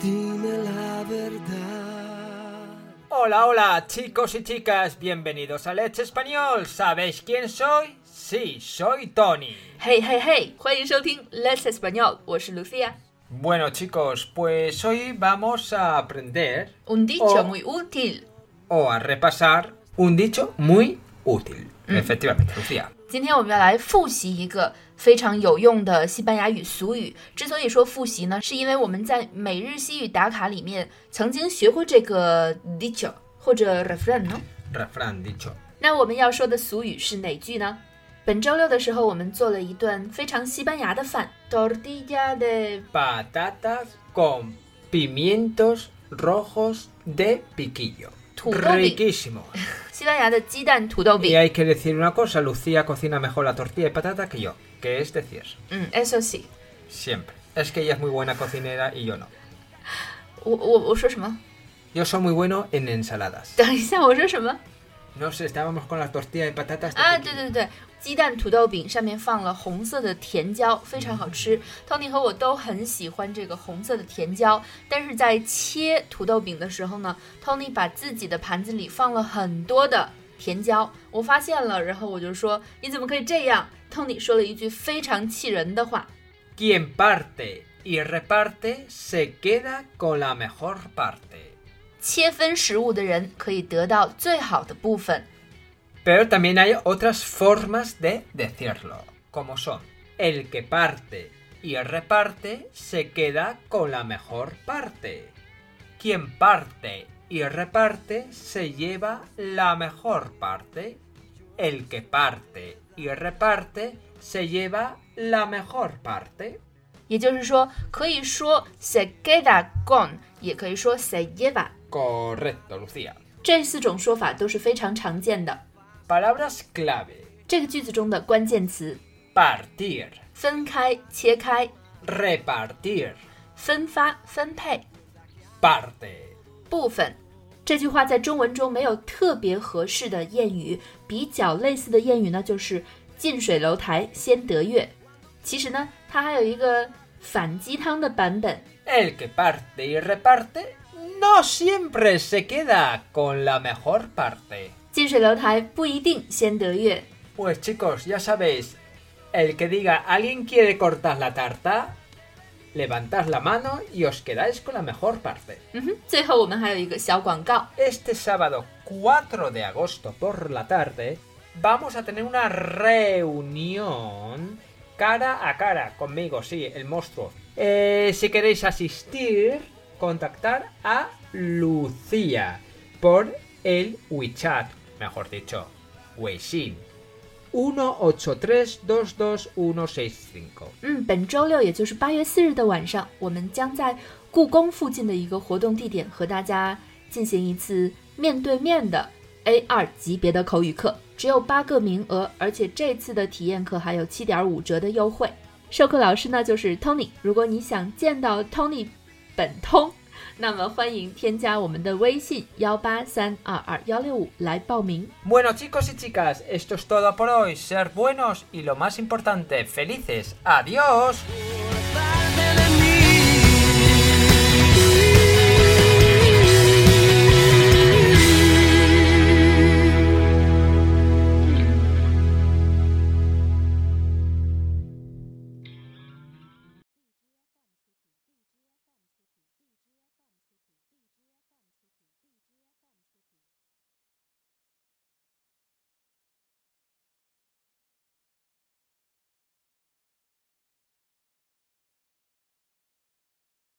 Dime la verdad. Hola, hola, chicos y chicas, bienvenidos a Let's Español. ¿Sabéis quién soy? Sí, soy Tony. 嘿嘿嘿，欢迎收听 Let's Español，我是 Lucia。 Bueno, chicos, pues hoy vamos a aprender Un dicho Oh. muy útil。 o a repasar un dicho muy útil. Efectivamente, Lucía. 今天我们要来复习一个非常有用的西班牙语俗语。之所以说复习呢，是因为我们在每日西语打卡里面曾经学过这个 dicho 或者 refrán 呢。Refrán dicho. 那我们要说的俗语是哪句呢？本周六的时候，我们做了一顿非常西班牙的饭，tortilla de Patatas con pimientos rojos de piquillo. Turobi. Riquísimo. 西班牙的鸡蛋土豆 Y 饼。 hay que decir una cosa, Lucía cocina mejor la tortilla de patata que yo. Que es decir, 嗯，eso sí。 siempre. Es que ella es muy buena cocinera y yo no. 我我我说什么？ Yo soy muy bueno en ensaladas. 等一下，我说什么？ No sé, estábamos con la tortilla de patatas. de 啊， piquillo. 对对对，鸡蛋土豆饼上面放了红色的甜椒，非常好吃。Tony 和我都很喜欢这个红色的甜椒，但是在切土豆饼的时候呢，Tony 把自己的盘子里放了很多的甜椒，我发现了，然后我就说你怎么可以这样？Tony 说了一句非常气人的话， Quien parte y reparte se queda con la mejor parte. 切分食物的人可以得到最好的部分。 Pero también hay otras formas de decirlo, como son el que parte y reparte se queda con la mejor parte. Quien parte y reparte se lleva la mejor parte. El que parte y reparte se lleva la mejor parte. 也就是说，可以说 se queda con，也可以说 se lleva。 Correcto, Lucía. 这四种说法都是非常常见的。Palabras clave. 这个句子中的关键词 Partir, 分开、切开、repartir, 分发、分配、parte. 部分。这句话在中文中没有特别合适的谚语，比较类似的谚语呢，就是“近水楼台先得月”。其实呢，它还有一个反鸡汤的版本。El que parte y reparte no siempre se queda con la mejor parte. 近水楼台不一定先得月。 Pues chicos, ya sabéis, el que diga alguien quiere cortar la tarta, levantad la mano y os quedáis con la mejor parte. 嗯哼，最后我们还有一个小广告。 Este sábado 4 de agosto por la tarde vamos a tener una reunión cara a cara conmigo, sí, el monstruo. Eh, si queréis asistir, contactar a Lucía por el WeChat, mejor dicho, Weixin. 183222165. 嗯，本周六也就是八月四日的晚上，我们将在故宫附近的一个活动地点和大家进行一次面对面的 A 二级别的口语课，只有八个名额，而且这次的体验课还有七点五折的优惠。授课老师呢就是 Tony，如果你想见到 Tony 本通，那么欢迎添加我们的微信幺八三二二幺六五来报名。 Bueno chicos y chicas, esto es todo por hoy. Ser buenos y lo más importante, felices. Adiós.